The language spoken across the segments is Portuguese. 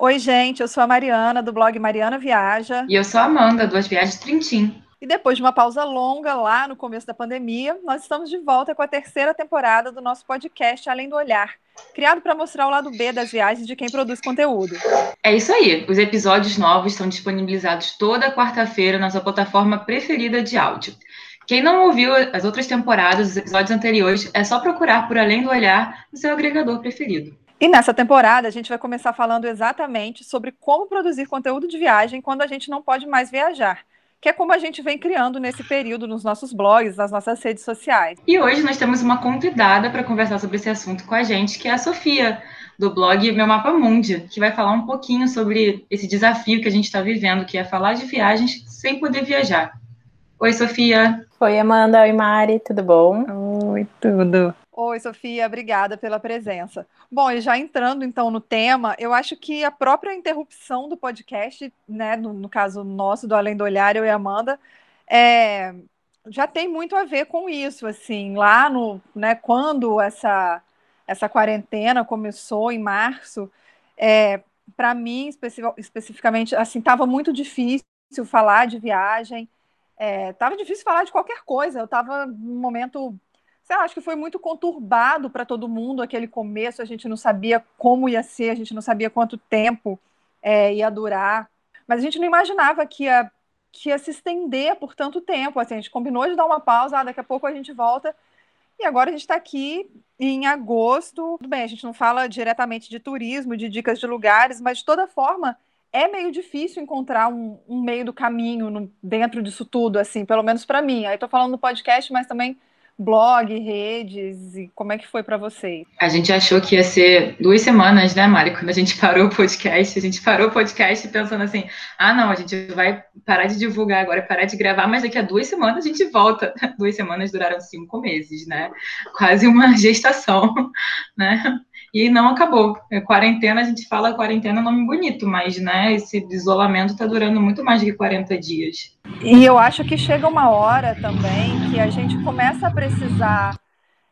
Oi, gente, eu sou a Mariana, do blog Mariana Viaja. E eu sou a Amanda, do As Viagens Trintim. E depois de uma pausa longa lá no começo da pandemia, nós estamos de volta com a terceira temporada do nosso podcast Além do Olhar, criado para mostrar o lado B das viagens de quem produz conteúdo. É isso aí. Os episódios novos estão disponibilizados toda quarta-feira na sua plataforma preferida de áudio. Quem não ouviu as outras temporadas, os episódios anteriores, é só procurar por Além do Olhar no seu agregador preferido. E nessa temporada a gente vai começar falando exatamente sobre como produzir conteúdo de viagem quando a gente não pode mais viajar que é como a gente vem criando nesse período nos nossos blogs, nas nossas redes sociais. E hoje nós temos uma convidada para conversar sobre esse assunto com a gente, que é a Sofia, do blog Meu Mapa Mundi, que vai falar um pouquinho sobre esse desafio que a gente está vivendo, que é falar de viagens sem poder viajar. Oi, Sofia. Oi, Amanda. Oi, Mari. Tudo bom? Oi, tudo. Oi, Sofia, obrigada pela presença. Bom, e já entrando então no tema, eu acho que a própria interrupção do podcast, né, no, no caso nosso do Além do Olhar, eu e Amanda, é, já tem muito a ver com isso, assim, lá no, né, quando essa essa quarentena começou em março, é, para mim especific, especificamente, assim, estava muito difícil falar de viagem, estava é, difícil falar de qualquer coisa. Eu estava num momento lá, acho que foi muito conturbado para todo mundo aquele começo, a gente não sabia como ia ser, a gente não sabia quanto tempo é, ia durar, mas a gente não imaginava que ia, que ia se estender por tanto tempo, assim, a gente combinou de dar uma pausa, ah, daqui a pouco a gente volta, e agora a gente está aqui em agosto, tudo bem, a gente não fala diretamente de turismo, de dicas de lugares, mas de toda forma, é meio difícil encontrar um, um meio do caminho no, dentro disso tudo, assim, pelo menos para mim. Aí estou falando no podcast, mas também blog, redes, e como é que foi para vocês? A gente achou que ia ser duas semanas, né, Mari? Quando a gente parou o podcast, a gente parou o podcast pensando assim, ah, não, a gente vai parar de divulgar agora, parar de gravar, mas daqui a duas semanas a gente volta. Duas semanas duraram cinco meses, né? Quase uma gestação, né? E não acabou. É, quarentena, a gente fala quarentena nome bonito, mas né, esse isolamento está durando muito mais que 40 dias. E eu acho que chega uma hora também que a gente começa a precisar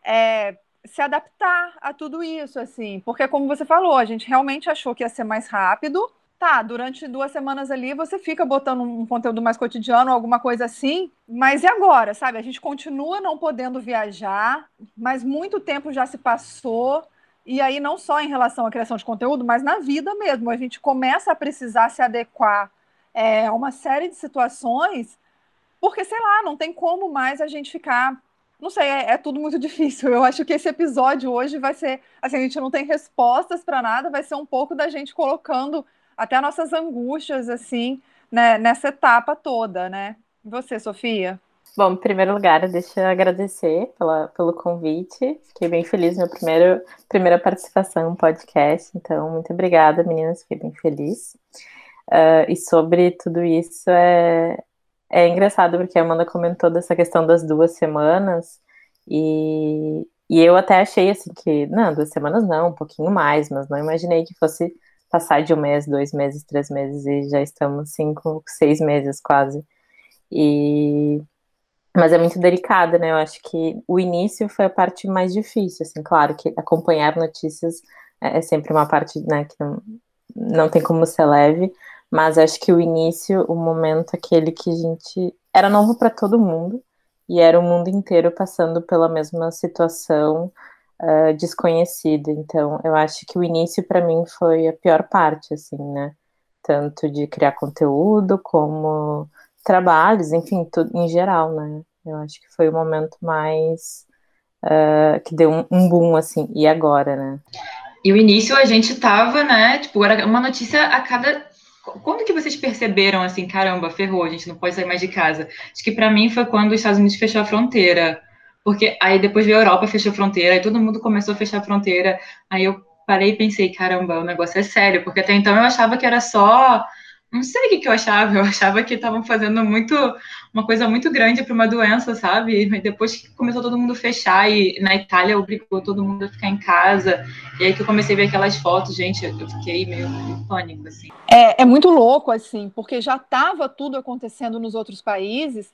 é, se adaptar a tudo isso, assim, porque como você falou, a gente realmente achou que ia ser mais rápido. Tá, durante duas semanas ali você fica botando um conteúdo mais cotidiano, alguma coisa assim, mas e agora, sabe? A gente continua não podendo viajar, mas muito tempo já se passou e aí, não só em relação à criação de conteúdo, mas na vida mesmo. A gente começa a precisar se adequar é, a uma série de situações, porque, sei lá, não tem como mais a gente ficar. Não sei, é, é tudo muito difícil. Eu acho que esse episódio hoje vai ser. Assim, a gente não tem respostas para nada, vai ser um pouco da gente colocando até nossas angústias, assim, né, nessa etapa toda, né? E você, Sofia? Bom, em primeiro lugar, deixa eu agradecer pela, pelo convite. Fiquei bem feliz, minha primeira, primeira participação no podcast. Então, muito obrigada, meninas. Fiquei bem feliz. Uh, e sobre tudo isso, é, é engraçado, porque a Amanda comentou dessa questão das duas semanas. E, e eu até achei assim que, não, duas semanas não, um pouquinho mais, mas não imaginei que fosse passar de um mês, dois meses, três meses, e já estamos cinco, seis meses quase. E mas é muito delicada, né? Eu acho que o início foi a parte mais difícil, assim, claro que acompanhar notícias é, é sempre uma parte, né, que não, não tem como ser leve, mas acho que o início, o momento aquele que a gente era novo para todo mundo e era o mundo inteiro passando pela mesma situação uh, desconhecida. Então, eu acho que o início para mim foi a pior parte, assim, né? Tanto de criar conteúdo como trabalhos, enfim, tudo em geral, né? Eu acho que foi o momento mais uh, que deu um, um, boom, assim, e agora, né? E o início a gente tava, né? Tipo, era uma notícia a cada. Quando que vocês perceberam assim, caramba, ferrou, a gente não pode sair mais de casa? Acho que para mim foi quando os Estados Unidos fechou a fronteira. Porque aí depois veio a Europa, fechou a fronteira, aí todo mundo começou a fechar a fronteira. Aí eu parei e pensei, caramba, o negócio é sério, porque até então eu achava que era só não sei o que, que eu achava, eu achava que estavam fazendo muito uma coisa muito grande para uma doença, sabe? E depois que começou todo mundo fechar e na Itália obrigou todo mundo a ficar em casa, e aí que eu comecei a ver aquelas fotos, gente, eu fiquei meio pânico, assim. É, é muito louco, assim, porque já estava tudo acontecendo nos outros países,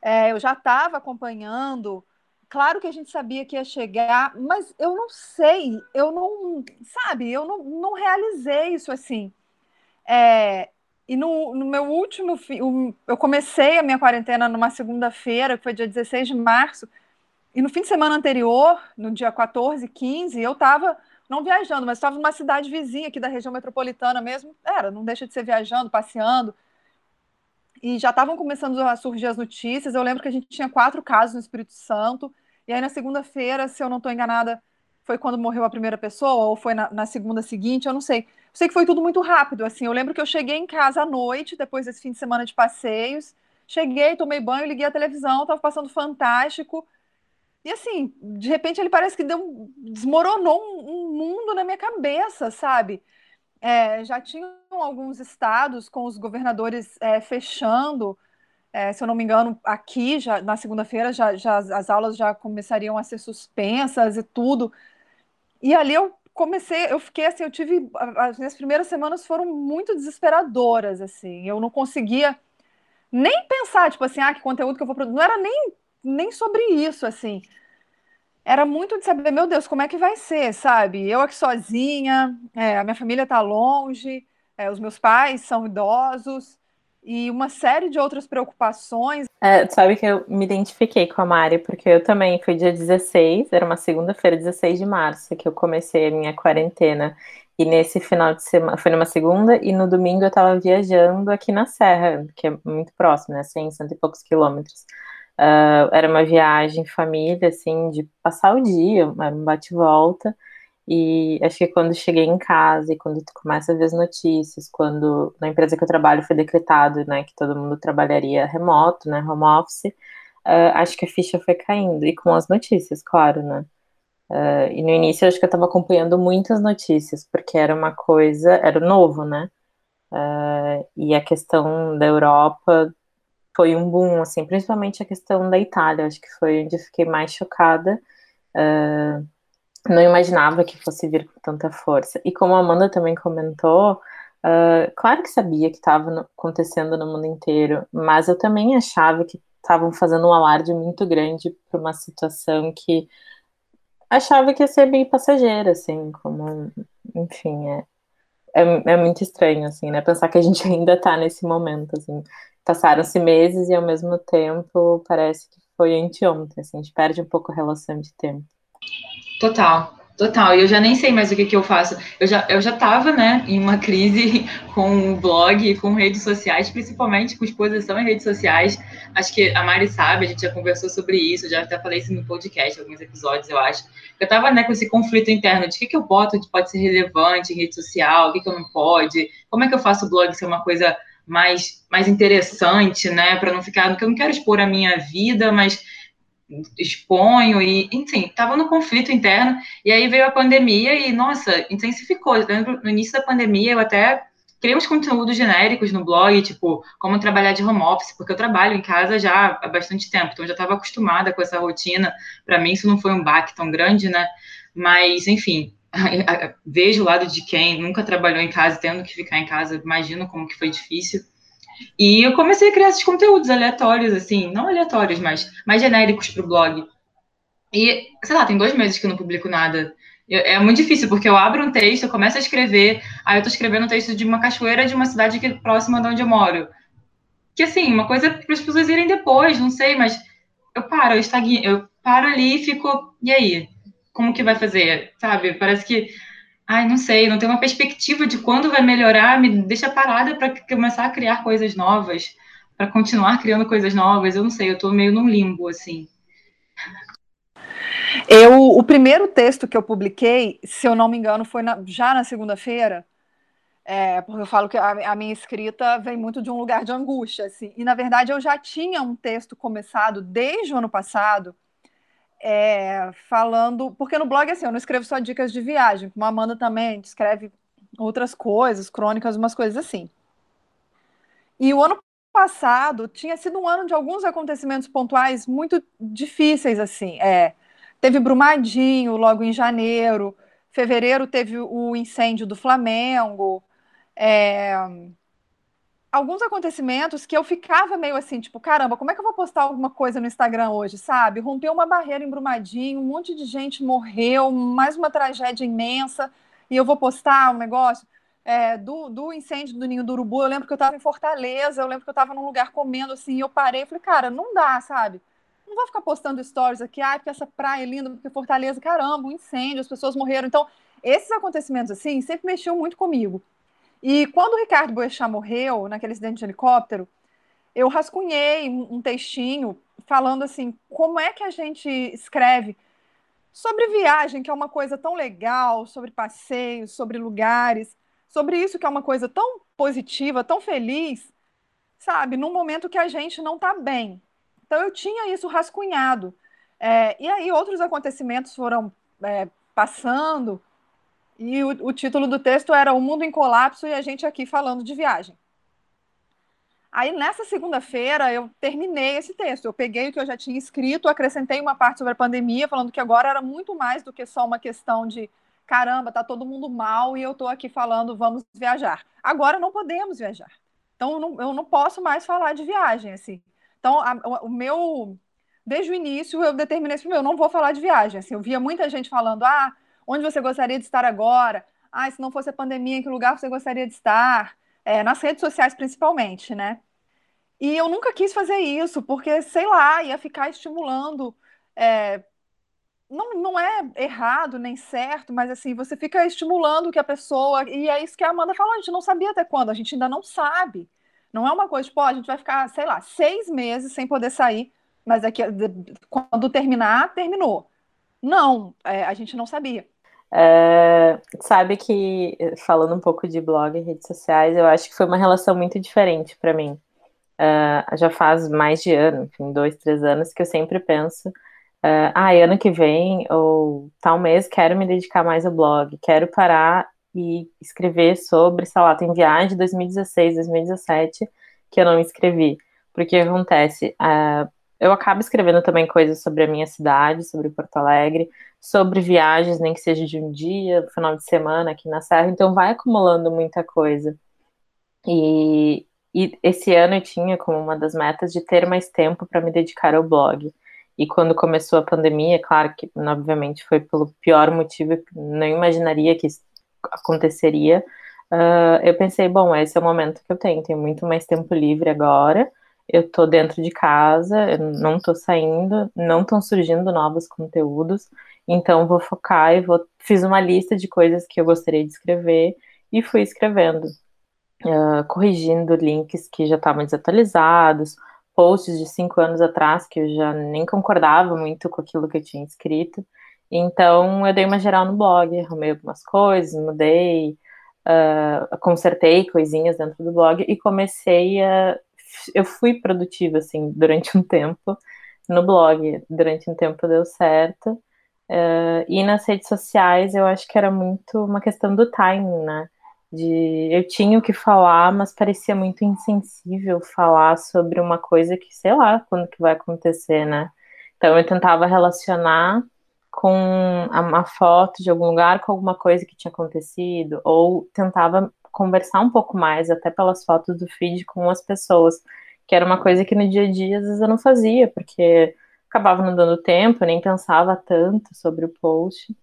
é, eu já estava acompanhando, claro que a gente sabia que ia chegar, mas eu não sei, eu não, sabe, eu não, não realizei isso assim. É, e no, no, meu último. Eu comecei a minha quarentena numa segunda-feira, que foi dia 16 de março. E no fim de semana anterior, no dia 14, 15, eu estava não viajando, mas estava numa cidade vizinha aqui da região metropolitana mesmo. Era, não deixa de ser viajando, passeando. E já estavam começando a surgir as notícias. Eu lembro que a gente tinha quatro casos no Espírito Santo. E aí, na segunda-feira, se eu não estou enganada, foi quando morreu a primeira pessoa, ou foi na, na, segunda seguinte, eu não sei. Eu sei que foi tudo muito rápido, assim. Eu lembro que eu cheguei em casa à noite, depois desse fim de semana de passeios. Cheguei, tomei banho, liguei a televisão, estava passando fantástico. E assim, de repente ele parece que deu, desmoronou um, um mundo na minha cabeça, sabe? É, já tinham alguns estados com os governadores é, fechando, é, se eu não me engano, aqui já na segunda-feira já, já as aulas já começariam a ser suspensas e tudo. E ali eu comecei, eu fiquei assim, eu tive as minhas primeiras semanas foram muito desesperadoras, assim. Eu não conseguia nem pensar, tipo assim, ah, que conteúdo que eu vou produzir. Não era nem nem sobre isso, assim. Era muito de saber, meu Deus, como é que vai ser, sabe? Eu aqui sozinha, é, a minha família está longe, é, os meus pais são idosos e uma série de outras preocupações. É, sabe que eu me identifiquei com a Mari, porque eu também fui dia 16, era uma segunda-feira, 16 de março, que eu comecei a minha quarentena. E nesse final de semana, foi numa segunda, e no domingo eu estava viajando aqui na Serra, que é muito próximo, né? 100, cento e poucos quilômetros. Uh, era uma viagem família, assim, de passar o dia, um bate-volta. E acho que quando cheguei em casa e quando tu começa a ver as notícias, quando na empresa que eu trabalho foi decretado, né, que todo mundo trabalharia remoto, né, home office, uh, acho que a ficha foi caindo. E com as notícias, claro, né. Uh, e no início acho que eu estava acompanhando muitas notícias, porque era uma coisa, era novo, né. Uh, e a questão da Europa foi um boom, assim, principalmente a questão da Itália, acho que foi onde eu fiquei mais chocada. Uh, não imaginava que fosse vir com tanta força. E como a Amanda também comentou, uh, claro que sabia que estava acontecendo no mundo inteiro, mas eu também achava que estavam fazendo um alarde muito grande para uma situação que achava que ia ser bem passageira, assim, como, enfim, é, é, é muito estranho, assim, né, pensar que a gente ainda está nesse momento, assim, passaram-se meses e ao mesmo tempo parece que foi anteontem, assim, a gente perde um pouco a relação de tempo. Total, total. E eu já nem sei mais o que, que eu faço. Eu já, eu já tava, né, em uma crise com o blog, com redes sociais, principalmente com exposição em redes sociais. Acho que a Mari sabe, a gente já conversou sobre isso, já até falei isso no podcast, alguns episódios, eu acho. Eu tava, né, com esse conflito interno de o que, que eu boto que pode ser relevante em rede social, o que, que eu não pode, como é que eu faço o blog ser uma coisa mais, mais interessante, né? Para não ficar, porque eu não quero expor a minha vida, mas exponho e, enfim, estava no conflito interno. E aí veio a pandemia e, nossa, intensificou. Eu lembro, no início da pandemia, eu até criei uns conteúdos genéricos no blog, tipo, como trabalhar de home office, porque eu trabalho em casa já há bastante tempo, então eu já estava acostumada com essa rotina. Para mim, isso não foi um baque tão grande, né? Mas, enfim, vejo o lado de quem nunca trabalhou em casa, tendo que ficar em casa, imagino como que foi difícil. E eu comecei a criar esses conteúdos aleatórios, assim, não aleatórios, mas mais genéricos para o blog. E, sei lá, tem dois meses que eu não publico nada. É muito difícil, porque eu abro um texto, eu começo a escrever, aí eu tô escrevendo um texto de uma cachoeira de uma cidade que é próxima de onde eu moro. Que, assim, uma coisa para as pessoas irem depois, não sei, mas eu paro, eu estagno, eu paro ali e fico, e aí? como que vai fazer, sabe? Parece que, ai, não sei, não tem uma perspectiva de quando vai melhorar, me deixa parada para começar a criar coisas novas, para continuar criando coisas novas. Eu não sei, eu estou meio num limbo assim. Eu, o primeiro texto que eu publiquei, se eu não me engano, foi na, já na segunda-feira, é, porque eu falo que a, a, minha escrita vem muito de um lugar de angústia, assim. E na verdade eu já tinha um texto começado desde o ano passado é, falando, porque no blog assim, eu não escrevo só dicas de viagem, como a Amanda também escreve outras coisas, crônicas, umas coisas assim. E o ano passado tinha sido um ano de alguns acontecimentos pontuais muito difíceis assim. É, teve Brumadinho logo em janeiro, fevereiro teve o incêndio do Flamengo. É, alguns acontecimentos que eu ficava meio assim, tipo, caramba, como é que eu vou postar alguma coisa no Instagram hoje, sabe? Rompeu uma barreira em Brumadinho, um monte de gente morreu, mais uma tragédia imensa, e eu vou postar um negócio. é, do, do incêndio do Ninho do Urubu, eu lembro que eu estava em Fortaleza, eu lembro que eu estava num lugar comendo assim, e eu parei e falei, cara, não dá, sabe? Não vou ficar postando stories aqui, ah, porque essa praia é linda, porque Fortaleza, caramba, um incêndio, as pessoas morreram. Então, esses acontecimentos assim sempre mexiam muito comigo. E quando o Ricardo Boechat morreu, naquele acidente de helicóptero, eu rascunhei um textinho falando assim, como é que a gente escreve sobre viagem, que é uma coisa tão legal, sobre passeios, sobre lugares, sobre isso que é uma coisa tão positiva, tão feliz, sabe? Num momento que a gente não está bem. Então eu tinha isso rascunhado. É, e aí outros acontecimentos foram é, passando, e o, o título do texto era O Mundo em Colapso e a gente aqui falando de viagem. Aí, nessa segunda-feira, eu terminei esse texto. Eu peguei o que eu já tinha escrito, acrescentei uma parte sobre a pandemia, falando que agora era muito mais do que só uma questão de caramba, tá todo mundo mal e eu estou aqui falando vamos viajar. Agora não podemos viajar. Então eu não, eu não posso mais falar de viagem assim. Então a, o, meu desde o início eu determinei assim, eu não vou falar de viagem. Assim, eu via muita gente falando: "Ah, onde você gostaria de estar agora? Ah, se não fosse a pandemia, em que lugar você gostaria de estar?" É, nas redes sociais principalmente, né? E eu nunca quis fazer isso, porque, sei lá, ia ficar estimulando é, não, não é errado nem certo, mas assim, você fica estimulando que a pessoa. E é isso que a Amanda falou, a gente não sabia até quando, a gente ainda não sabe. Não é uma coisa, tipo, ó, a gente vai ficar, sei lá, seis meses sem poder sair, mas aqui, quando terminar, terminou. Não, é, a gente não sabia. É, sabe que, falando um pouco de blog e redes sociais, eu acho que foi uma relação muito diferente para mim. Uh, já faz mais de ano, enfim, dois, três anos, que eu sempre penso uh, ah, ano que vem ou tal mês quero me dedicar mais ao blog, quero parar e escrever sobre, sei lá, tem viagem de 2016, 2017 que eu não me inscrevi. Porque acontece, uh, eu acabo escrevendo também coisas sobre a minha cidade, sobre Porto Alegre, sobre viagens, nem que seja de um dia, final de semana aqui na Serra, então vai acumulando muita coisa. E, e esse ano eu tinha como uma das metas de ter mais tempo para me dedicar ao blog. E quando começou a pandemia, claro que, obviamente, foi pelo pior motivo, não imaginaria que isso aconteceria. Uh, eu pensei, bom, esse é o momento que eu tenho, tenho muito mais tempo livre agora. Eu tô dentro de casa, eu não tô saindo, não estão surgindo novos conteúdos, então vou focar e vou. Fiz uma lista de coisas que eu gostaria de escrever e fui escrevendo, uh, corrigindo links que já estavam desatualizados, posts de cinco anos atrás que eu já nem concordava muito com aquilo que eu tinha escrito. Então eu dei uma geral no blog, arrumei algumas coisas, mudei, uh, consertei coisinhas dentro do blog e comecei a. Eu fui produtiva assim durante um tempo no blog, durante um tempo deu certo. Uh, e nas redes sociais eu acho que era muito uma questão do timing, né? de eu tinha o que falar, mas parecia muito insensível falar sobre uma coisa que sei lá quando que vai acontecer, né? Então eu tentava relacionar com uma foto de algum lugar com alguma coisa que tinha acontecido, ou tentava conversar um pouco mais, até pelas fotos do feed, com as pessoas, que era uma coisa que no dia a dia às vezes eu não fazia, porque acabava não dando tempo, nem pensava tanto sobre o post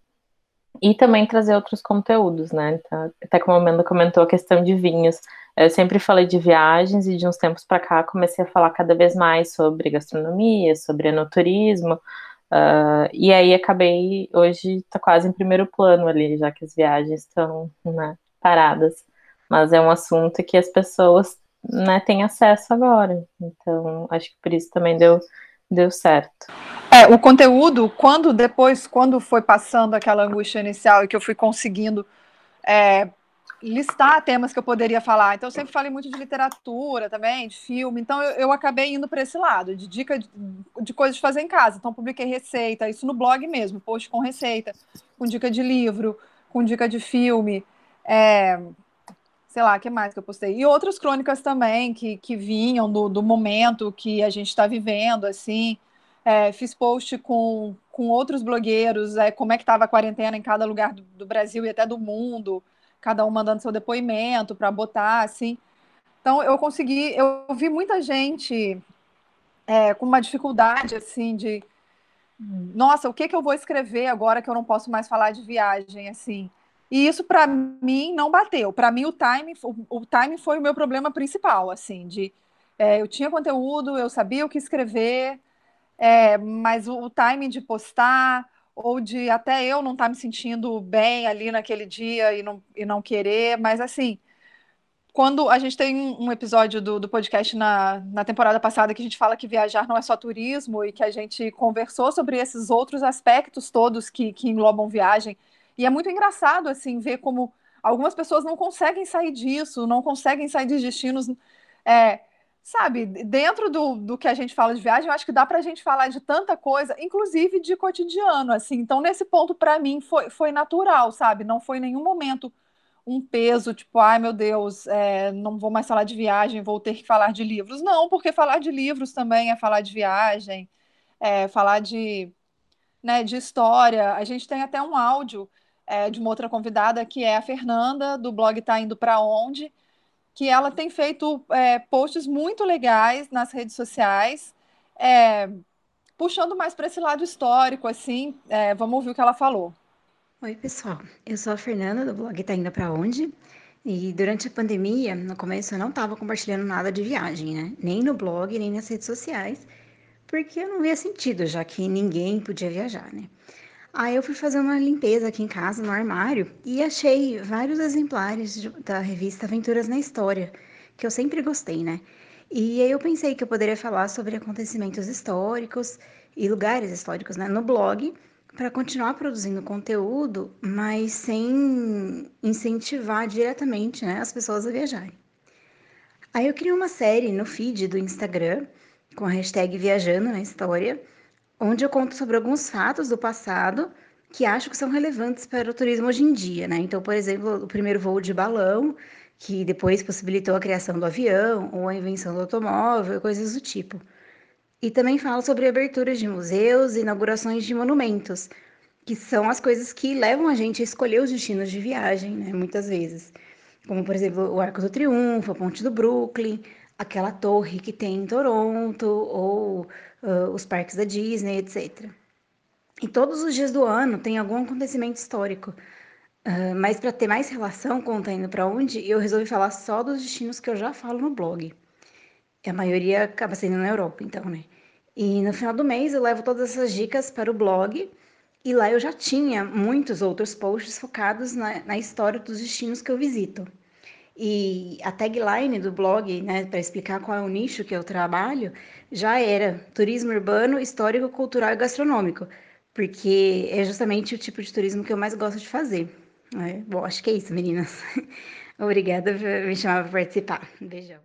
e também trazer outros conteúdos, né? Então, até como a Amanda comentou a questão de vinhos. Eu sempre falei de viagens e de uns tempos para cá comecei a falar cada vez mais sobre gastronomia, sobre enoturismo. Uh, e aí acabei, hoje está quase em primeiro plano ali, já que as viagens estão né, paradas. Mas é um assunto que as pessoas né, têm acesso agora. Então, acho que por isso também deu, deu certo. É, o conteúdo, quando depois, quando foi passando aquela angústia inicial e que eu fui conseguindo é, listar temas que eu poderia falar, então eu sempre falei muito de literatura também, de filme, então eu, eu acabei indo para esse lado, de dica de, de, coisas de fazer em casa. Então publiquei receita, isso no blog mesmo, post com receita, com dica de livro, com dica de filme, é, sei lá, que mais que eu postei? E outras crônicas também que, que vinham do, do momento que a gente está vivendo, assim. É, fiz post com, com outros blogueiros, é, como é que estava a quarentena em cada lugar do, do, Brasil e até do mundo, cada um mandando seu depoimento para botar, assim. Então, eu consegui, eu vi muita gente é, com uma dificuldade, assim, de, nossa, o que, que eu vou escrever agora que eu não posso mais falar de viagem, assim. E isso para mim não bateu. Para mim o time, o, o time foi o meu problema principal, assim, de é, eu tinha conteúdo, eu sabia o que escrever, é, mas o, o timing de postar ou de até eu não estar tá me sentindo bem ali naquele dia e não, e não querer, mas assim, quando a gente tem um episódio do, do podcast na, na temporada passada que a gente fala que viajar não é só turismo e que a gente conversou sobre esses outros aspectos todos que, que englobam viagem. E é muito engraçado, assim, ver como algumas pessoas não conseguem sair disso, não conseguem sair de destinos. É, sabe, dentro do, do que a gente fala de viagem, eu acho que dá para a gente falar de tanta coisa, inclusive de cotidiano, assim. Então, nesse ponto, para mim, foi, foi natural, sabe? Não foi em nenhum momento um peso, tipo, ai meu Deus, é, não vou mais falar de viagem, vou ter que falar de livros. Não, porque falar de livros também é falar de viagem, é falar de, né, de história. A gente tem até um áudio é, de uma outra convidada, que é a Fernanda, do blog Tá Indo Para Onde, que ela tem feito é, posts muito legais nas redes sociais, é, puxando mais para esse lado histórico, assim. É, vamos ouvir o que ela falou. Oi, pessoal. Eu sou a Fernanda, do blog Tá Indo Pra Onde? E durante a pandemia, no começo, eu não estava compartilhando nada de viagem, né? Nem no blog, nem nas redes sociais, porque eu não via sentido, já que ninguém podia viajar, né? Aí eu fui fazer uma limpeza aqui em casa, no armário, e achei vários exemplares de, da revista Aventuras na História, que eu sempre gostei, né? E aí eu pensei que eu poderia falar sobre acontecimentos históricos e lugares históricos, né, no blog, para continuar produzindo conteúdo, mas sem incentivar diretamente né, as pessoas a viajarem. Aí eu criei uma série no feed do Instagram, com a hashtag Viajando na História, onde eu conto sobre alguns fatos do passado que acho que são relevantes para o turismo hoje em dia, né? Então, por exemplo, o primeiro voo de balão, que depois possibilitou a criação do avião ou a invenção do automóvel, coisas do tipo. E também fala sobre aberturas de museus e inaugurações de monumentos, que são as coisas que levam a gente a escolher os destinos de viagem, né, muitas vezes. Como, por exemplo, o Arco do Triunfo, a Ponte do Brooklyn, aquela torre que tem em Toronto, ou uh, os parques da Disney, etc. E todos os dias do ano tem algum acontecimento histórico. Uh, mas para ter mais relação com Tá Indo Para Onde, eu resolvi falar só dos destinos que eu já falo no blog. A maioria acaba sendo na Europa, então, né? E no final do mês eu levo todas essas dicas para o blog e lá eu já tinha muitos outros posts focados na, na história dos destinos que eu visito. E a tagline do blog, né, para explicar qual é o nicho que eu trabalho, já era turismo urbano, histórico, cultural e gastronômico, porque é justamente o tipo de turismo que eu mais gosto de fazer. É, bom, acho que é isso, meninas. Obrigada por me chamar para participar. Beijão.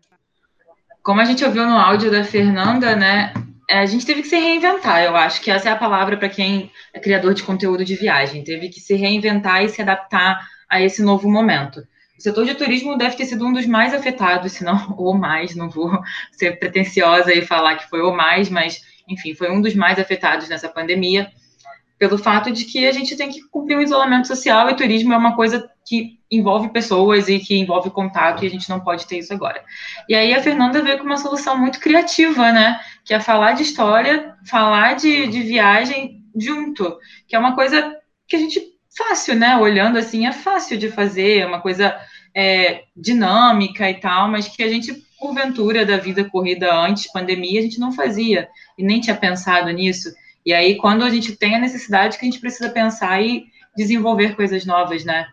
Como a gente ouviu no áudio da Fernanda, né, é, a gente teve que se reinventar, eu acho que essa é a palavra para quem é criador de conteúdo de viagem. Teve que se reinventar e se adaptar a esse novo momento. O setor de turismo deve ter sido um dos mais afetados, se não o mais, não vou ser pretensiosa e falar que foi o mais, mas, enfim, foi um dos mais afetados nessa pandemia pelo fato de que a gente tem que cumprir o isolamento social e turismo é uma coisa que envolve pessoas e que envolve contato e a gente não pode ter isso agora. E aí a Fernanda veio com uma solução muito criativa, né? Que é falar de história, falar de, de viagem junto, que é uma coisa que a gente fácil, né? Olhando assim, é fácil de fazer, é uma coisa é, dinâmica e tal, mas que a gente, porventura da vida corrida antes pandemia, a gente não fazia e nem tinha pensado nisso. E aí, quando a gente tem a necessidade que a gente precisa pensar e desenvolver coisas novas, né?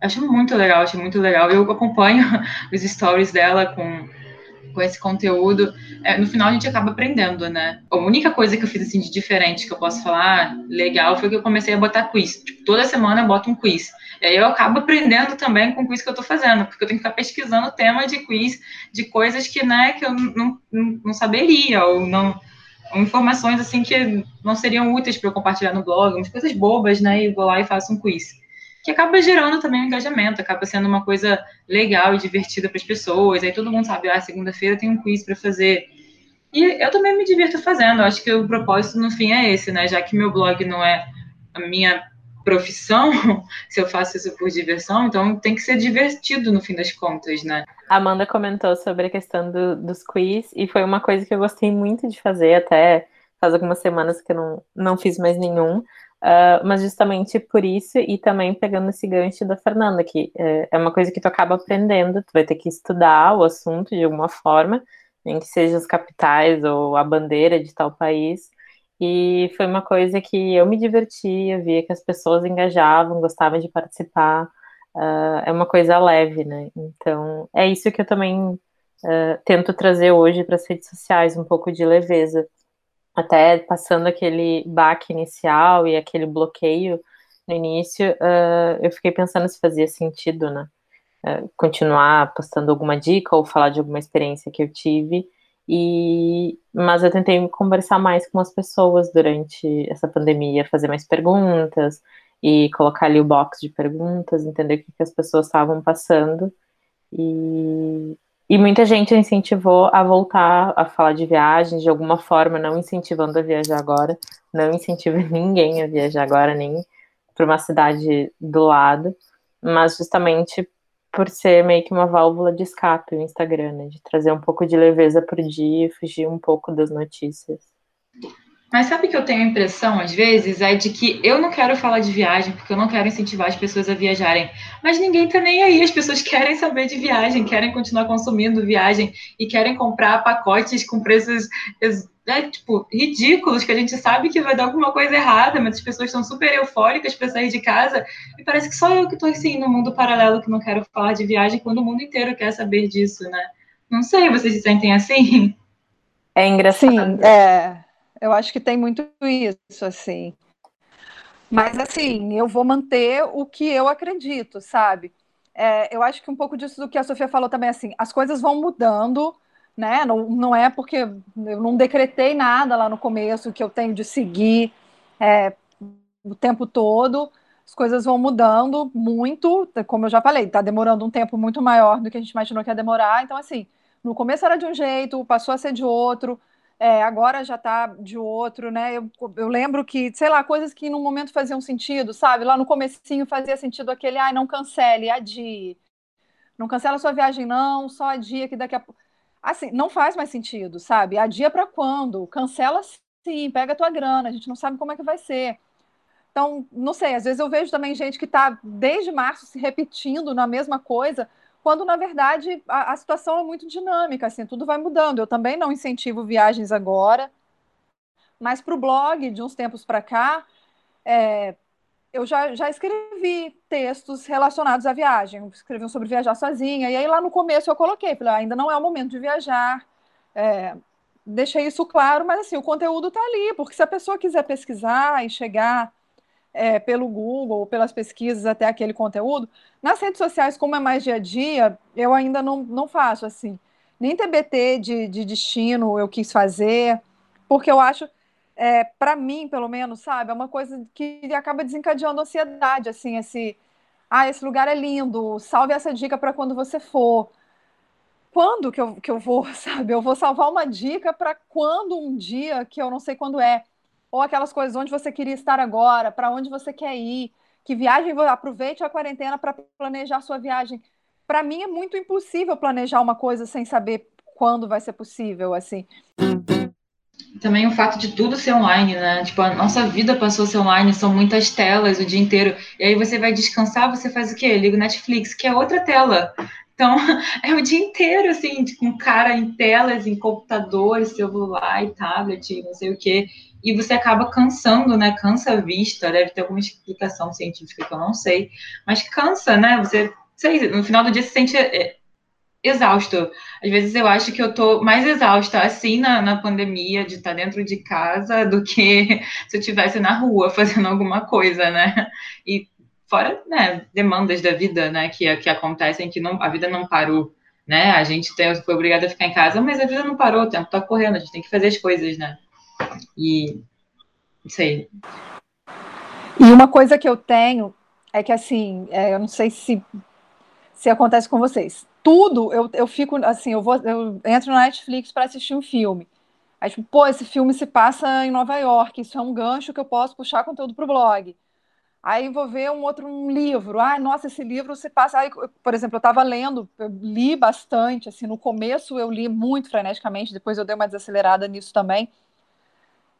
Acho muito legal, acho muito legal. Eu acompanho os stories dela com, com esse conteúdo. É, no final, a gente acaba aprendendo, né? A única coisa que eu fiz, assim, de diferente que eu posso falar legal foi que eu comecei a botar quiz. Tipo, toda semana eu boto um quiz. E aí eu acabo aprendendo também com o quiz que eu estou fazendo, porque eu tenho que ficar pesquisando tema de quiz de coisas que, né, que eu não, não, não saberia ou não informações assim que não seriam úteis para eu compartilhar no blog, umas coisas bobas, né? E vou lá e faço um quiz. Que acaba gerando também um engajamento, acaba sendo uma coisa legal e divertida para as pessoas. Aí todo mundo sabe, ah, segunda-feira tem um quiz para fazer. E eu também me divirto fazendo. Acho que o propósito no fim é esse, né? Já que meu blog não é a minha profissão, se eu faço isso por diversão, então tem que ser divertido no fim das contas, né? Amanda comentou sobre a questão do, dos quiz e foi uma coisa que eu gostei muito de fazer, até faz algumas semanas que eu não, não fiz mais nenhum, Uh, mas justamente por isso, e também pegando esse gancho da Fernanda, que é, é uma coisa que tu acaba aprendendo, tu vai ter que estudar o assunto de alguma forma, nem que seja as capitais ou a bandeira de tal país, e foi uma coisa que eu me divertia, via que as pessoas engajavam, gostavam de participar, uh, é uma coisa leve, né? Então, é isso que eu também uh, tento trazer hoje para as redes sociais, um pouco de leveza até passando aquele baque inicial e aquele bloqueio no início, uh, eu fiquei pensando se fazia sentido, né? Continuar postando alguma dica ou falar de alguma experiência que eu tive. E, mas eu tentei conversar mais com as pessoas durante essa pandemia, fazer mais perguntas e colocar ali o box de perguntas, entender o que, que as pessoas estavam passando. E, e muita gente incentivou a voltar a falar de viagem de alguma forma, não incentivando a viajar agora, não incentiva ninguém a viajar agora, nem para uma cidade do lado, mas justamente por ser meio que uma válvula de escape o Instagram, né, de trazer um pouco de leveza por dia e fugir um pouco das notícias. Mas sabe que eu tenho a impressão, às vezes, é de que eu não quero falar de viagem, porque eu não quero incentivar as pessoas a viajarem. Mas ninguém tá nem aí. As pessoas querem saber de viagem, querem continuar consumindo viagem e querem comprar pacotes com preços é, tipo, ridículos, que a gente sabe que vai dar alguma coisa errada, mas as pessoas estão super eufóricas para sair de casa. E parece que só eu que estou assim no mundo paralelo que não quero falar de viagem, quando o mundo inteiro quer saber disso, né? Não sei, vocês se sentem assim? É engraçado. Sim, é eu acho que tem muito isso, assim. Mas, assim, eu vou manter o que eu acredito, sabe? É, eu acho que um pouco disso do que a Sofia falou também, assim, as coisas vão mudando, né? Não, não é porque eu não decretei nada lá no começo que eu tenho de seguir é, o tempo todo. As coisas vão mudando muito, como eu já falei, está demorando um tempo muito maior do que a gente imaginou que ia demorar. Então, assim, no começo era de um jeito, passou a ser de outro é, agora já está de outro, né? Eu, eu, lembro que, sei lá, coisas que no momento faziam sentido, sabe? Lá no comecinho fazia sentido aquele, ai, não cancele, adie. Não cancela sua viagem, não, só adia que daqui a pouco. Assim, não faz mais sentido, sabe? Adia para quando? Cancela sim, pega a tua grana, a gente não sabe como é que vai ser. Então, não sei, às vezes eu vejo também gente que está desde março se repetindo na mesma coisa, quando na verdade a, a, situação é muito dinâmica, assim, tudo vai mudando. Eu também não incentivo viagens agora, mas para o blog, de uns tempos para cá, é, eu já, já escrevi textos relacionados à viagem, escrevi um sobre viajar sozinha, e aí lá no começo eu coloquei, falei, ah, ainda não é o momento de viajar, é, deixei isso claro, mas assim, o conteúdo está ali, porque se a pessoa quiser pesquisar e chegar é, pelo Google, pelas pesquisas até aquele conteúdo. Nas redes sociais, como é mais dia a dia, eu ainda não, não faço assim. Nem TBT de, de destino eu quis fazer, porque eu acho, é, para mim, pelo menos, sabe, é uma coisa que acaba desencadeando ansiedade, assim, esse, ah, esse lugar é lindo, salve essa dica para quando você for. Quando que eu, que eu vou, sabe? Eu vou salvar uma dica para quando um dia que eu não sei quando é ou aquelas coisas onde você queria estar agora, para onde você quer ir, que viagem, aproveite a quarentena para planejar sua viagem. Para mim é muito impossível planejar uma coisa sem saber quando vai ser possível, assim. Também o fato de tudo ser online, né? Tipo, a nossa vida passou a ser online, são muitas telas o dia inteiro. E aí você vai descansar, você faz o quê? Liga o Netflix, que é outra tela. Então, é o dia inteiro, assim, com cara em telas, em computador, celular e tablet, não sei o quê e você acaba cansando, né? Cansa a vista, deve ter alguma explicação científica que eu não sei, mas cansa, né? Você, sei, no final do dia se sente é, exausto. Às vezes eu acho que eu tô mais exausta assim na, na pandemia, de estar dentro de casa, do que se eu estivesse na rua fazendo alguma coisa, né? E fora, né, demandas da vida, né, que, que acontecem, que não, a vida não parou, né? A gente tem, foi obrigado a ficar em casa, mas a vida não parou, o tempo tá correndo, a gente tem que fazer as coisas, né? E isso aí. E uma coisa que eu tenho é que assim, é, eu não sei se se acontece com vocês. Tudo eu, eu fico assim, eu vou eu entro na Netflix para assistir um filme. Aí, tipo, pô, esse filme se passa em Nova York, isso é um gancho que eu posso puxar conteúdo para o blog. Aí vou ver um outro um livro. Ai, nossa, esse livro se passa. Aí, por exemplo, eu estava lendo, eu li bastante. Assim, no começo eu li muito freneticamente, depois eu dei uma desacelerada nisso também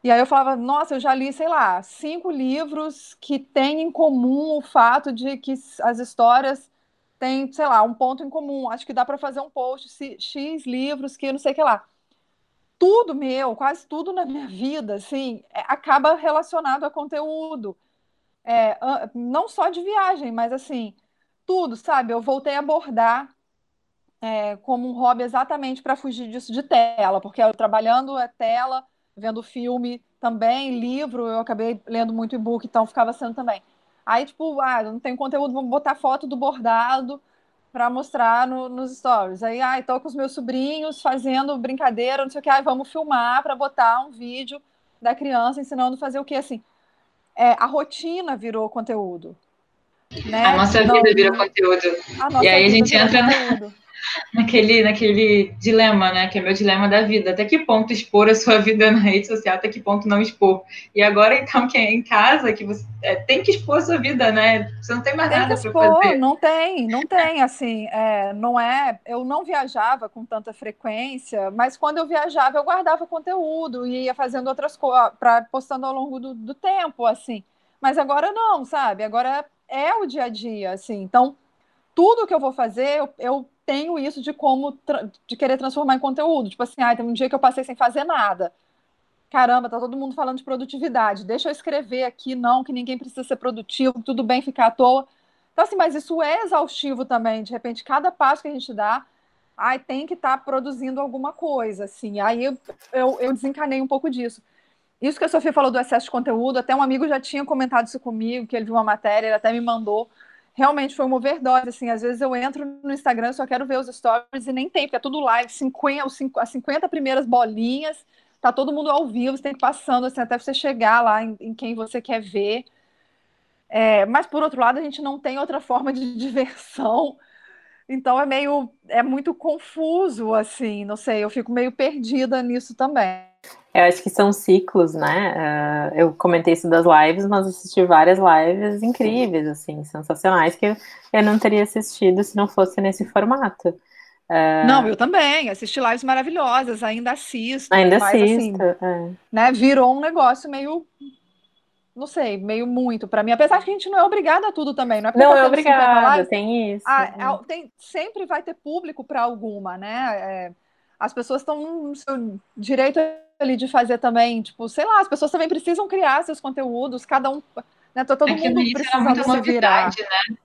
E aí eu falava, nossa, eu já li, sei lá, cinco livros que têm em comum o fato de que as histórias têm, sei lá, um ponto em comum. Acho que dá para fazer um post, X livros que não sei o que lá. Tudo meu, quase tudo na minha vida, assim, é, acaba relacionado a conteúdo. É, não só de viagem, mas assim, tudo, sabe? Eu voltei a abordar é, como um hobby exatamente para fugir disso de tela, porque eu trabalhando é tela, vendo filme também, livro, eu acabei lendo muito e-book, então ficava sendo também. Aí, tipo, ah, não tem conteúdo, vamos botar foto do bordado para mostrar no, nos stories. Aí, ah, estou com os meus sobrinhos fazendo brincadeira, não sei o que, ah, vamos filmar para botar um vídeo da criança ensinando a fazer o que assim. É, a rotina virou conteúdo. Né? A nossa não, vida virou conteúdo. E aí a gente entra na, naquele, naquele dilema, né? Que é meu dilema da vida. Até que ponto expor a sua vida na rede social, até que ponto não expor. E agora, então, que é em casa, que você é, tem que expor a sua vida, né? Você não tem mais tem nada para fazer. Não tem, não tem, assim, é, não é. Eu não viajava com tanta frequência, mas quando eu viajava, eu guardava conteúdo e ia fazendo outras coisas, postando ao longo do, do tempo, assim. Mas agora não, sabe? Agora é o dia a dia, assim. Então, tudo que eu vou fazer, eu, eu tenho isso de como de querer transformar em conteúdo. Tipo assim, ah, tem um dia que eu passei sem fazer nada. Caramba, tá todo mundo falando de produtividade. Deixa eu escrever aqui, não, que ninguém precisa ser produtivo, tudo bem ficar à toa. Então, assim, mas isso é exaustivo também. De repente, cada passo que a gente dá, ai, tem que estar tá produzindo alguma coisa, assim. Aí eu, eu, eu desencanei um pouco disso. Isso que a Sofia falou do excesso de conteúdo, até um amigo já tinha comentado isso comigo, que ele viu uma matéria, ele até me mandou realmente foi uma overdose, assim, às vezes eu entro no Instagram, só quero ver os stories e nem tem, porque é tudo live, 50, as 50 primeiras bolinhas, tá todo mundo ao vivo, você tem que ir passando, assim, até você chegar lá em, em quem você quer ver. É, mas, por outro lado, a gente não tem outra forma de diversão, então é meio, é muito confuso, assim, não sei, eu fico meio perdida nisso também. Eu acho que são ciclos, né? Uh, eu comentei isso das lives, mas assisti várias lives incríveis, assim, sensacionais, que eu não teria assistido se não fosse nesse formato. Uh, não, eu também. Assisti lives maravilhosas, ainda assisto. Ainda assim, assisto. Assim, é. né, virou um negócio meio não sei, meio muito para mim. Apesar que a gente não é obrigada a tudo também, não é? Não é obrigada, tem isso. Ah, é, tem, sempre vai ter público para alguma, né? É, as pessoas estão no seu direito ali de fazer também, tipo, sei lá, as pessoas também precisam criar seus conteúdos, cada um, né? Tá todo é mundo precisando se virar. Né?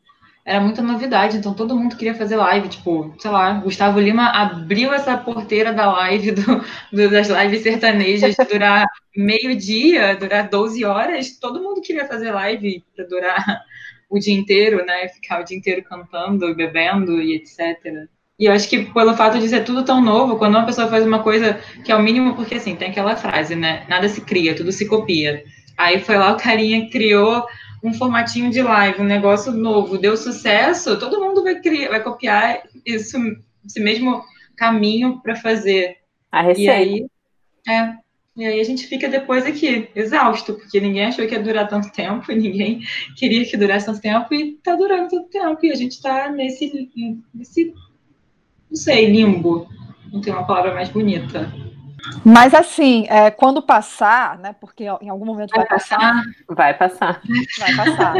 Era muita novidade, então todo mundo queria fazer live, tipo, sei lá, Gustavo Lima abriu essa porteira da live, do, do das lives sertanejas, durar meio dia, durar 12 horas, todo mundo queria fazer live para durar o dia inteiro, né, ficar o dia inteiro cantando, bebendo e etc. E eu acho que pelo fato de ser tudo tão novo, quando uma pessoa faz uma coisa que é o mínimo, porque assim, tem aquela frase, né? Nada se cria, tudo se copia. Aí foi lá o carinha criou um formatinho de live, um negócio novo, deu sucesso, todo mundo vai criar, vai copiar isso, esse mesmo caminho para fazer. A receita. E aí, é, e aí a gente fica depois aqui, exausto, porque ninguém achou que ia durar tanto tempo, ninguém queria que durasse tanto tempo, e tá durando tanto tempo, e a gente tá nesse, nesse não sei, limbo. Não tem uma palavra mais bonita. Mas assim, é, quando passar, né? Porque em algum momento vai, vai passar, passar. Vai passar. Vai passar.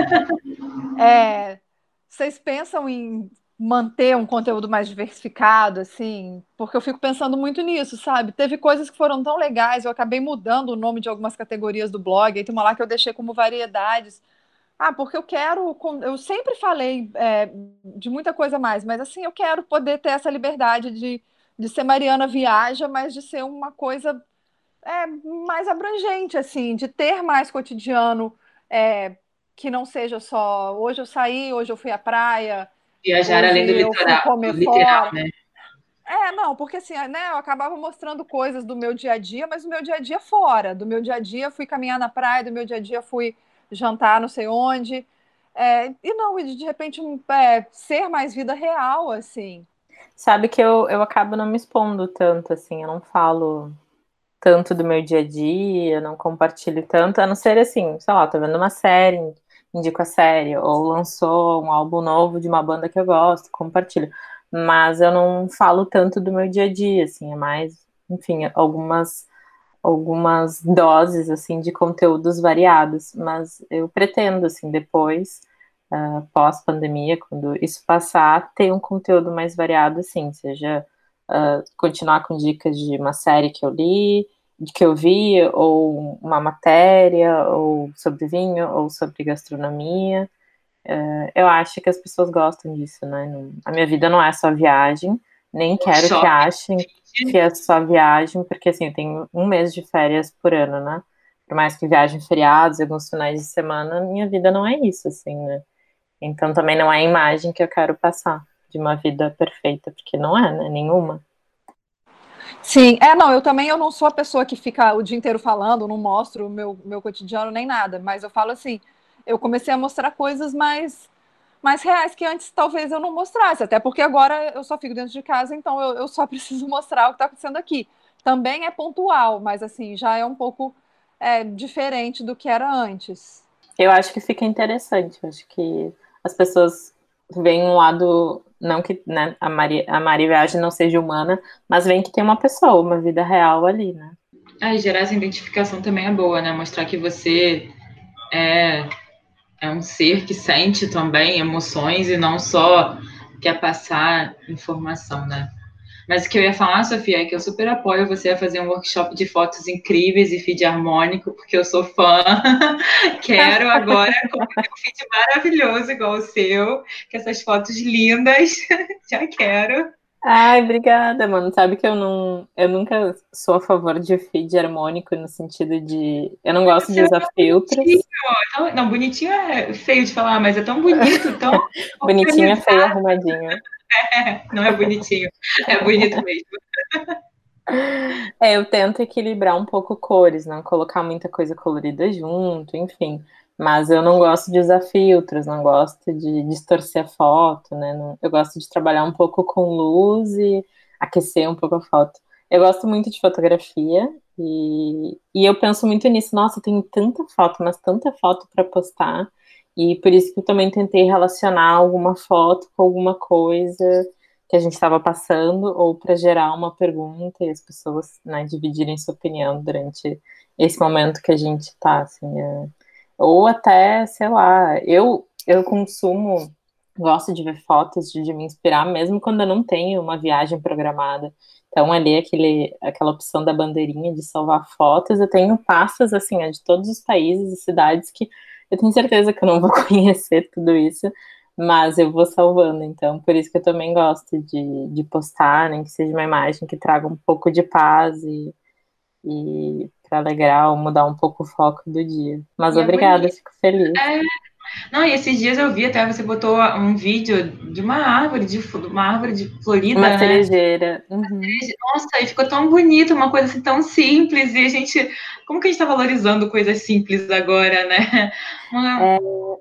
é, vocês pensam em manter um conteúdo mais diversificado, assim? Porque eu fico pensando muito nisso, sabe? Teve coisas que foram tão legais, eu acabei mudando o nome de algumas categorias do blog, aí tem uma lá que eu deixei como variedades ah, porque eu quero. Eu sempre falei é, de muita coisa mais, mas assim, eu quero poder ter essa liberdade de, de ser Mariana Viaja, mas de ser uma coisa é, mais abrangente, assim, de ter mais cotidiano é, que não seja só hoje eu saí, hoje eu fui à praia. Viajar além do litoral. Comer literal, fora. né? É, não, porque assim, né, eu acabava mostrando coisas do meu dia a dia, mas do meu dia a dia fora. Do meu dia a dia fui caminhar na praia, do meu dia a dia fui jantar não sei onde. É, e não, de repente é, ser mais vida real, assim. Sabe que eu, eu acabo não me expondo tanto, assim, eu não falo tanto do meu dia a dia, não compartilho tanto, a não ser assim, sei lá, tô vendo uma série, indico a série, ou lançou um álbum novo de uma banda que eu gosto, compartilho. Mas eu não falo tanto do meu dia a dia, assim, é mais, enfim, algumas algumas doses assim de conteúdos variados, mas eu pretendo assim depois uh, pós pandemia, quando isso passar, ter um conteúdo mais variado, assim, seja uh, continuar com dicas de uma série que eu li, de que eu vi, ou uma matéria, ou sobre vinho, ou sobre gastronomia. Uh, eu acho que as pessoas gostam disso, né? a minha vida não é só viagem, nem quero que achem que só viagem, porque assim, eu tenho um mês de férias por ano, né? Por mais que viajem feriados, alguns finais de semana, minha vida não é isso, assim, né? Então também não é a imagem que eu quero passar de uma vida perfeita, porque não é, né? Nenhuma. Sim, é, não, eu também eu não sou a pessoa que fica o dia inteiro falando, não mostro o meu, meu cotidiano nem nada, mas eu falo assim, eu comecei a mostrar coisas mais mais reais que antes talvez eu não mostrasse, até porque agora eu só fico dentro de casa, então eu, eu só preciso mostrar o que está acontecendo aqui. Também é pontual, mas assim, já é um pouco é, diferente do que era antes. Eu acho que fica interessante, eu acho que as pessoas veem um lado, não que né, a, Maria, a Maria Viagem não seja humana, mas vem que tem uma pessoa, uma vida real ali, né? Ah, gerar essa identificação também é boa, né? Mostrar que você é é um ser que sente também emoções e não só quer passar informação, né? Mas o que eu ia falar, Sofia, é que eu super apoio você a fazer um workshop de fotos incríveis e feed harmônico, porque eu sou fã. Quero agora com um feed maravilhoso igual o seu, com essas fotos lindas. Já quero. Ai, obrigada, mano. Sabe que eu não. Eu nunca sou a favor de feed harmônico no sentido de. Eu não gosto de usar é filtros. Bonitinho. Não, bonitinho é feio de falar, mas é tão bonito, tão. bonitinho é feio arrumadinho. É, não é bonitinho. É bonito mesmo. É, eu tento equilibrar um pouco cores, não colocar muita coisa colorida junto, enfim. Mas eu não gosto de usar filtros, não gosto de distorcer a foto, né? eu gosto de trabalhar um pouco com luz e aquecer um pouco a foto. Eu gosto muito de fotografia e, e eu penso muito nisso. Nossa, eu tenho tanta foto, mas tanta foto para postar. E por isso que eu também tentei relacionar alguma foto com alguma coisa que a gente estava passando, ou para gerar uma pergunta e as pessoas né, dividirem sua opinião durante esse momento que a gente está. Assim, é ou até, sei lá, eu, eu consumo, gosto de ver fotos, de, de me inspirar, mesmo quando eu não tenho uma viagem programada. Então, ali, aquele, aquela opção da bandeirinha de salvar fotos, eu tenho pastas, assim, de todos os países e cidades que eu tenho certeza que eu não vou conhecer tudo isso, mas eu vou salvando. Então, por isso que eu também gosto de, de postar, nem que seja uma imagem que traga um pouco de paz e, e para alegrar ou mudar um pouco o foco do dia. Mas e é obrigada, é fico feliz. É... Não, e esses dias eu vi até você botou um vídeo de uma árvore, de uma árvore de florida, uma né? cerejeira. Uhum. Nossa, e ficou tão bonito, uma coisa assim tão simples, e a gente, como que a gente está valorizando coisas simples agora, né?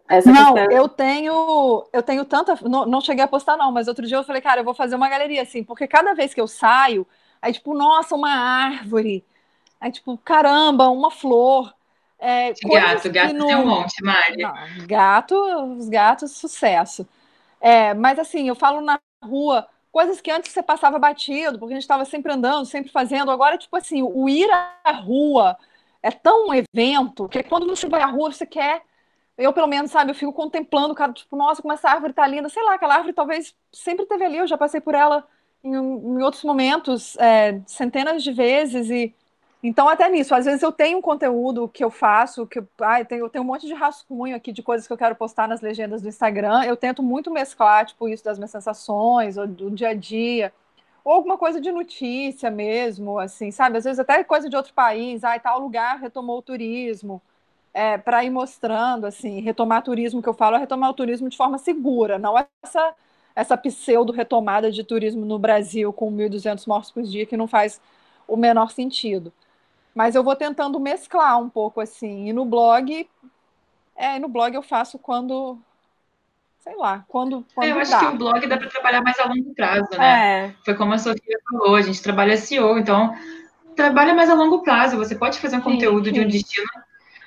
É, não, questão... eu tenho, eu tenho tanta, não, não cheguei a postar não, mas outro dia eu falei, cara, eu vou fazer uma galeria assim, porque cada vez que eu saio, aí tipo, nossa, uma árvore, Aí, tipo, caramba, uma flor. É, gato, gato no... tem um monte, Mari. Não, gato, os gatos, sucesso. É, mas assim, eu falo na rua, coisas que antes você passava batido, porque a gente estava sempre andando, sempre fazendo. Agora, tipo assim, o ir à rua é tão um evento que quando você vai à rua, você quer. Eu, pelo menos, sabe, eu fico contemplando o cara, tipo, nossa, como essa árvore tá linda. Sei lá, aquela árvore talvez sempre teve ali, eu já passei por ela em, em outros momentos, é, centenas de vezes, e então, até nisso, às vezes eu tenho um conteúdo que eu faço, que ah, eu, tenho, eu tenho um monte de rascunho aqui de coisas que eu quero postar nas legendas do Instagram. Eu tento muito mesclar, tipo, isso das minhas sensações, ou do dia a dia, ou alguma coisa de notícia mesmo, assim, sabe? Às vezes até coisa de outro país, ah, tal lugar retomou o turismo, é, para ir mostrando, assim, retomar turismo que eu falo é retomar o turismo de forma segura, não essa, essa pseudo-retomada de turismo no Brasil com 1.200 mortos por dia que não faz o menor sentido. Mas eu vou tentando mesclar um pouco assim. E no blog, é, no blog eu faço quando, sei lá, quando. quando é, eu acho dá. que o blog dá para trabalhar mais a longo prazo, né? É. Foi como a Sofia falou, a gente trabalha SEO, então trabalha mais a longo prazo. Você pode fazer um sim, conteúdo sim. de um destino.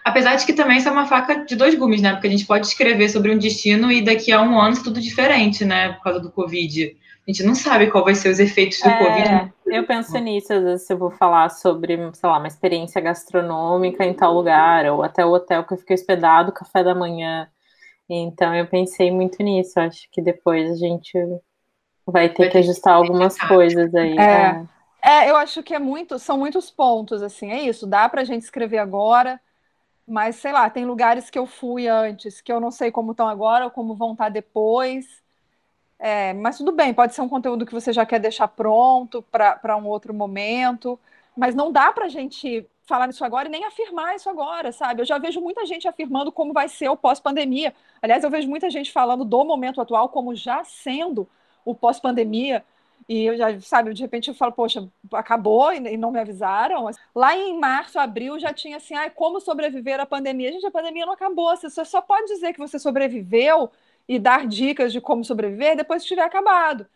Apesar de que também isso é uma faca de dois gumes, né? Porque a gente pode escrever sobre um destino e daqui a um ano tudo diferente, né? Por causa do Covid. A gente não sabe qual vai ser os efeitos do é, Covid. Eu penso nisso, às vezes eu vou falar sobre, sei lá, uma experiência gastronômica em tal lugar, ou até o hotel que eu fiquei hospedado, café da manhã. Então eu pensei muito nisso. Acho que depois a gente vai ter vai que ajustar que algumas coisas aí. É. é. eu acho que é muito, são muitos pontos, assim, é isso. Dá para a gente escrever agora, mas sei lá, tem lugares que eu fui antes que eu não sei como estão agora ou como vão estar depois. É, mas tudo bem, pode ser um conteúdo que você já quer deixar pronto para um outro momento, mas não dá para a gente falar isso agora e nem afirmar isso agora, sabe? Eu já vejo muita gente afirmando como vai ser o pós-pandemia. Aliás, eu vejo muita gente falando do momento atual como já sendo o pós-pandemia. E eu já, sabe, de repente eu falo, poxa, acabou e não me avisaram. Lá em março, abril, já tinha assim, ah, como sobreviver à pandemia. Gente, a pandemia não acabou. Você só pode dizer que você sobreviveu e dar dicas de como sobreviver depois que tiver acabado,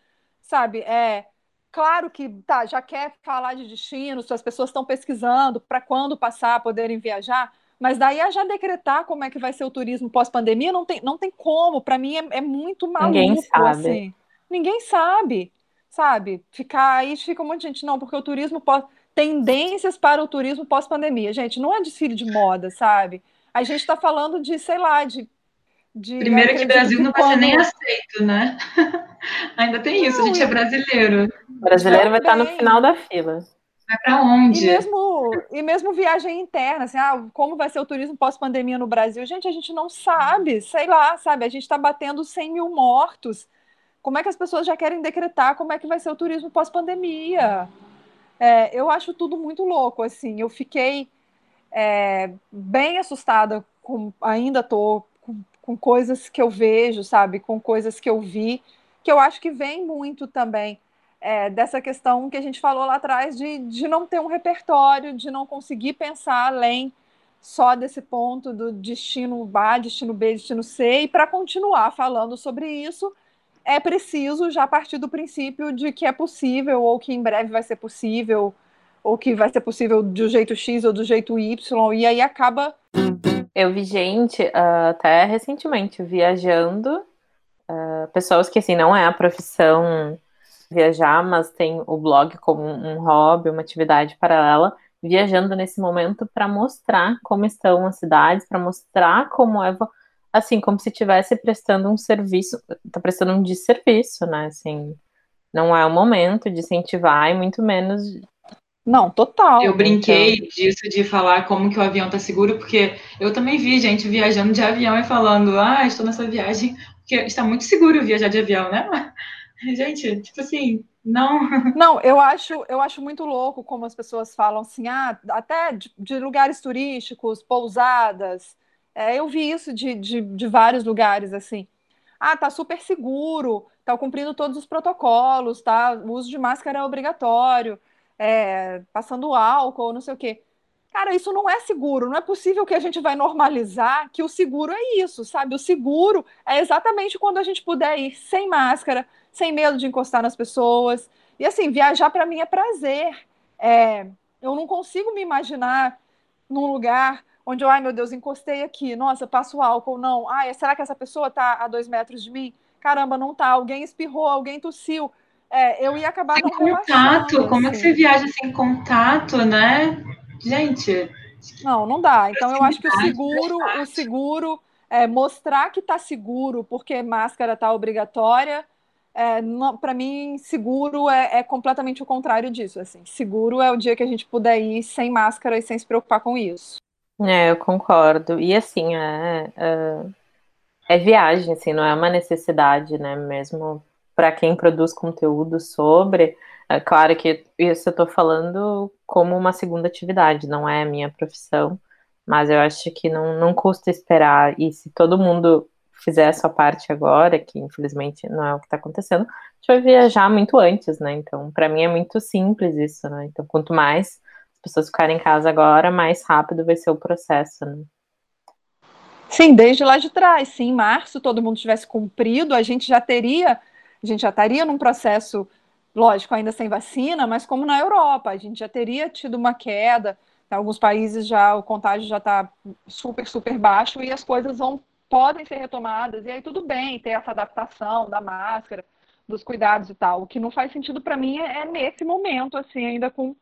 sabe? É claro que tá, já quer falar de destino, se as pessoas estão pesquisando para quando passar poderem viajar, mas daí a já decretar como é que vai ser o turismo pós-pandemia não tem, não tem como. Para mim é, é, muito maluco. Ninguém sabe. Assim. Ninguém sabe, sabe? Ficar aí fica um monte de gente não, porque o turismo pós tendências para o turismo pós-pandemia, gente, não é desfile de moda, sabe? A gente está falando de, sei lá, de de, Primeiro que Brasil que não vai ser nem aceito, né? Ainda tem isso, não, a gente é brasileiro. O brasileiro vai estar no final da fila. Vai para onde? E mesmo, e mesmo viagem interna, assim, ah, como vai ser o turismo pós-pandemia no Brasil? Gente, a gente não sabe, sei lá, sabe? A gente está batendo 100 mil mortos. Como é que as pessoas já querem decretar como é que vai ser o turismo pós-pandemia? É, eu acho tudo muito louco, assim. Eu fiquei é, bem assustada, com, ainda estou com coisas que eu vejo, sabe, com coisas que eu vi, que eu acho que vem muito também é, dessa questão que a gente falou lá atrás de, de não ter um repertório, de não conseguir pensar além só desse ponto do destino A, destino B, destino C, e para continuar falando sobre isso, é preciso já partir do princípio de que é possível, ou que em breve vai ser possível, ou que vai ser possível do jeito X ou do jeito Y, e aí acaba eu vi gente, uh, até recentemente, viajando, uh, pessoas que, assim, não é a profissão viajar, mas tem o blog como um hobby, uma atividade paralela, viajando nesse momento para mostrar como estão as cidades, para mostrar como é, assim, como se estivesse prestando um serviço, está prestando um desserviço, né, assim, não é o momento de incentivar e muito menos não, total. Eu brinquei então... disso de falar como que o avião tá seguro, porque eu também vi gente viajando de avião e falando, ah, estou nessa viagem, porque está muito seguro viajar de avião, né? Gente, tipo assim, não. Não, eu acho, eu acho muito louco como as pessoas falam assim, ah, até de, de lugares turísticos, pousadas. É, eu vi isso de, de, de vários lugares, assim. Ah, tá super seguro, tá cumprindo todos os protocolos, tá? O uso de máscara é obrigatório é, passando álcool, não sei o quê. Cara, isso não é seguro. Não é possível que a gente vai normalizar que o seguro é isso, sabe? O seguro é exatamente quando a gente puder ir sem máscara, sem medo de encostar nas pessoas. E assim, viajar para mim é prazer. É, eu não consigo me imaginar num lugar onde eu, ai meu Deus, encostei aqui, nossa, passo álcool, não. Ai, será que essa pessoa está a dois metros de mim? Caramba, não tá. Alguém espirrou, alguém tossiu é, eu ia acabar sem contato, como é que assim. você viaja sem contato, né? Gente. Não, não dá. Então eu acho que o seguro, o seguro, é, mostrar que está seguro, porque máscara está obrigatória. É, para mim, seguro é, é, completamente o contrário disso. Assim, seguro é o dia que a gente puder ir sem máscara e sem se preocupar com isso. É, eu concordo. E assim, é, é, é viagem, assim, não é uma necessidade, né? Mesmo para quem produz conteúdo sobre. É claro que isso eu estou falando como uma segunda atividade, não é a minha profissão, mas eu acho que não, não custa esperar. E se todo mundo fizer a sua parte agora, que infelizmente não é o que está acontecendo, a gente vai viajar muito antes, né? Então, para mim é muito simples isso, né? Então, quanto mais pessoas ficarem em casa agora, mais rápido vai ser o processo, né? Sim, desde lá de trás. Se em março todo mundo tivesse cumprido, a gente já teria a gente já estaria num processo, lógico, ainda sem vacina, mas como na Europa, a gente já teria tido uma queda. Em alguns países já o contágio já está super, super baixo e as coisas vão podem ser retomadas. E aí tudo bem ter essa adaptação da máscara, dos cuidados e tal. O que não faz sentido para mim é, é, nesse momento, assim, ainda com,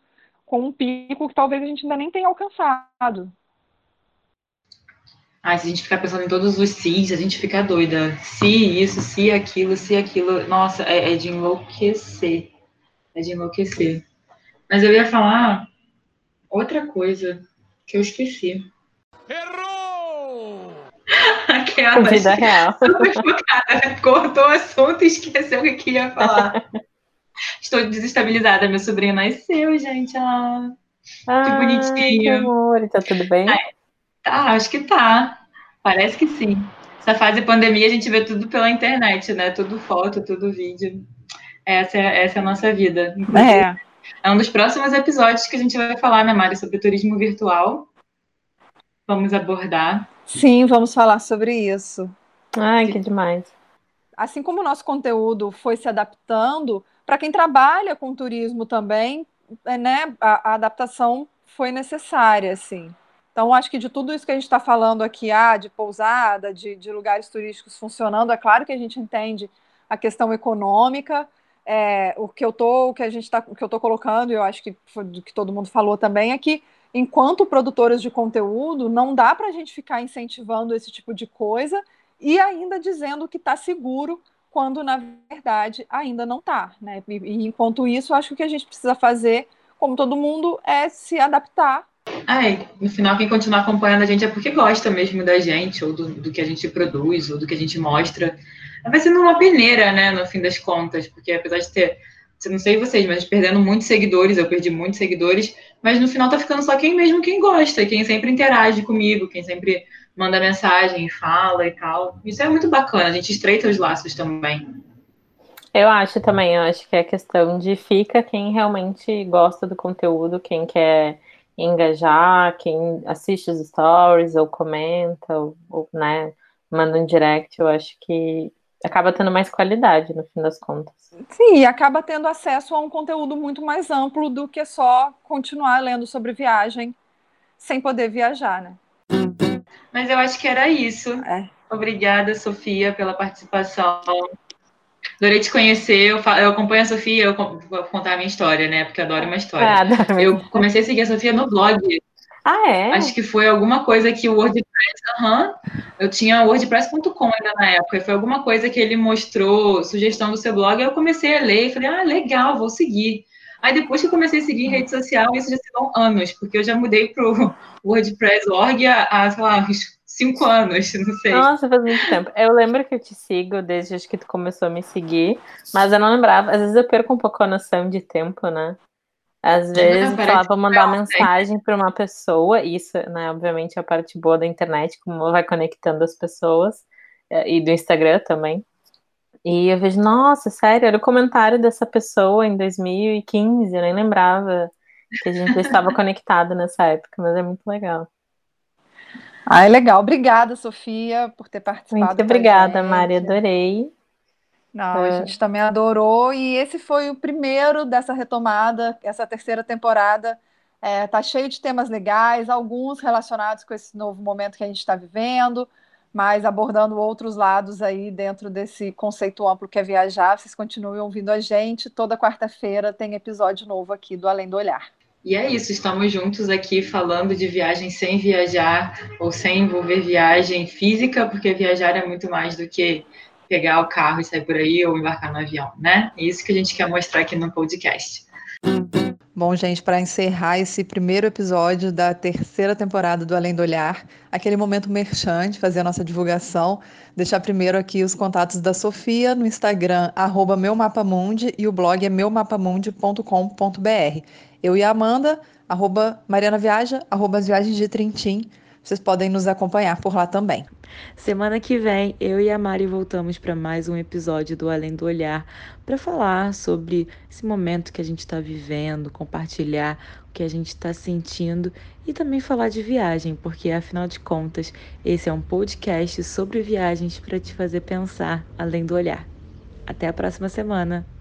com um pico que talvez a gente ainda nem tenha alcançado. Ah, se a gente ficar pensando em todos os sis, a gente fica doida. Se isso, se aquilo, se aquilo. Nossa, é, é de enlouquecer. É de enlouquecer. Mas eu ia falar outra coisa que eu esqueci. Errou! Aquela vida real. Cortou o assunto e esqueceu o que ia falar. Estou desestabilizada. Meu sobrinho nasceu, gente. Ah, que bonitinho. Que amor, tá tudo bem? tá, acho que tá. Parece que sim. Essa fase pandemia a gente vê tudo pela internet, né? Tudo foto, tudo vídeo. Essa é, essa é a nossa vida. É. É um dos próximos episódios que a gente vai falar, né, Mari, sobre turismo virtual. Vamos abordar. Sim, vamos falar sobre isso. Ai, que demais. Assim como o nosso conteúdo foi se adaptando, para quem trabalha com turismo também, é, né, a, a adaptação foi necessária, assim. Então, acho que de tudo isso que a gente está falando aqui, ah, de pousada, de, de, lugares turísticos funcionando, é claro que a gente entende a questão econômica, é, o que eu tô, o que a gente tá, o que eu tô colocando, e eu acho que foi do que todo mundo falou também, é que enquanto produtores de conteúdo, não dá para a gente ficar incentivando esse tipo de coisa e ainda dizendo que está seguro quando na verdade ainda não está, né? E, e enquanto isso, acho que o que a gente precisa fazer, como todo mundo, é se adaptar Ai, no final, quem continuar acompanhando a gente é porque gosta mesmo da gente, ou do, do, que a gente produz, ou do que a gente mostra. Vai sendo uma peneira, né, no fim das contas, porque apesar de ter, não sei vocês, mas perdendo muitos seguidores, eu perdi muitos seguidores, mas no final tá ficando só quem mesmo quem gosta, quem sempre interage comigo, quem sempre manda mensagem, fala e tal. Isso é muito bacana, a gente estreita os laços também. Eu acho também, eu acho que é questão de fica quem realmente gosta do conteúdo, quem quer engajar quem assiste os stories ou comenta ou, ou né, manda um direct, eu acho que acaba tendo mais qualidade no fim das contas. Sim, e acaba tendo acesso a um conteúdo muito mais amplo do que só continuar lendo sobre viagem sem poder viajar, né? Mas eu acho que era isso. É. Obrigada, Sofia, pela participação. Adorei te conhecer. Eu, eu acompanho a Sofia, eu vou contar a minha história, né? Porque adoro uma história. Ah, eu comecei a seguir a Sofia no blog. Ah, é? Acho que foi alguma coisa que o WordPress, aham. eu tinha wordpress.com ainda na época, e foi alguma coisa que ele mostrou, sugestão do seu blog, eu comecei a ler e falei, ah, legal, vou seguir. Aí depois que eu comecei a seguir em rede social, isso já se dão anos, porque eu já mudei pro WordPress.org há, há, sei lá, uns cinco anos, não sei. Nossa, faz muito tempo. Eu lembro que eu te sigo desde acho que tu começou a me seguir, mas eu não lembrava. Às vezes eu perco um pouco a noção de tempo, né? Às vezes, sei lá, vou mandar uma mensagem para uma pessoa, isso, né, obviamente, é a parte boa da internet, como vai conectando as pessoas, eh, e do Instagram também. E eu vejo, nossa, sério, era o comentário dessa pessoa em 2015, eu nem lembrava que a gente estava conectado nessa época, mas é muito legal. Ah, é legal. Obrigada, Sofia, por ter participado. Muito obrigada, Mari, adorei. Não, é. a gente também adorou. E esse foi o primeiro dessa retomada, essa terceira temporada. É, tá cheio de temas legais, alguns relacionados com esse novo momento que a gente está vivendo, mas abordando outros lados aí dentro desse conceito amplo que é viajar. Vocês continuem ouvindo a gente. Toda quarta-feira tem episódio novo aqui do Além do Olhar. E é isso, estamos juntos aqui falando de viagem sem viajar ou sem envolver viagem física, porque viajar é muito mais do que pegar o carro e sair por aí ou embarcar no avião, né? É isso que a gente quer mostrar aqui no podcast. Bom, gente, para encerrar esse primeiro episódio da terceira temporada do Além do Olhar, aquele momento merchante, fazer a nossa divulgação, deixar primeiro aqui os contatos da Sofia no Instagram, arroba meumapamundi, e o blog é meumapamundi.com.br. Eu e a Amanda, arroba Mariana Viaja, arroba viagens de Trintim. Vocês podem nos acompanhar por lá também. Semana que vem, eu e a Mari voltamos para mais um episódio do Além do Olhar para falar sobre esse momento que a gente está vivendo, compartilhar o que a gente está sentindo e também falar de viagem, porque afinal de contas, esse é um podcast sobre viagens para te fazer pensar além do olhar. Até a próxima semana!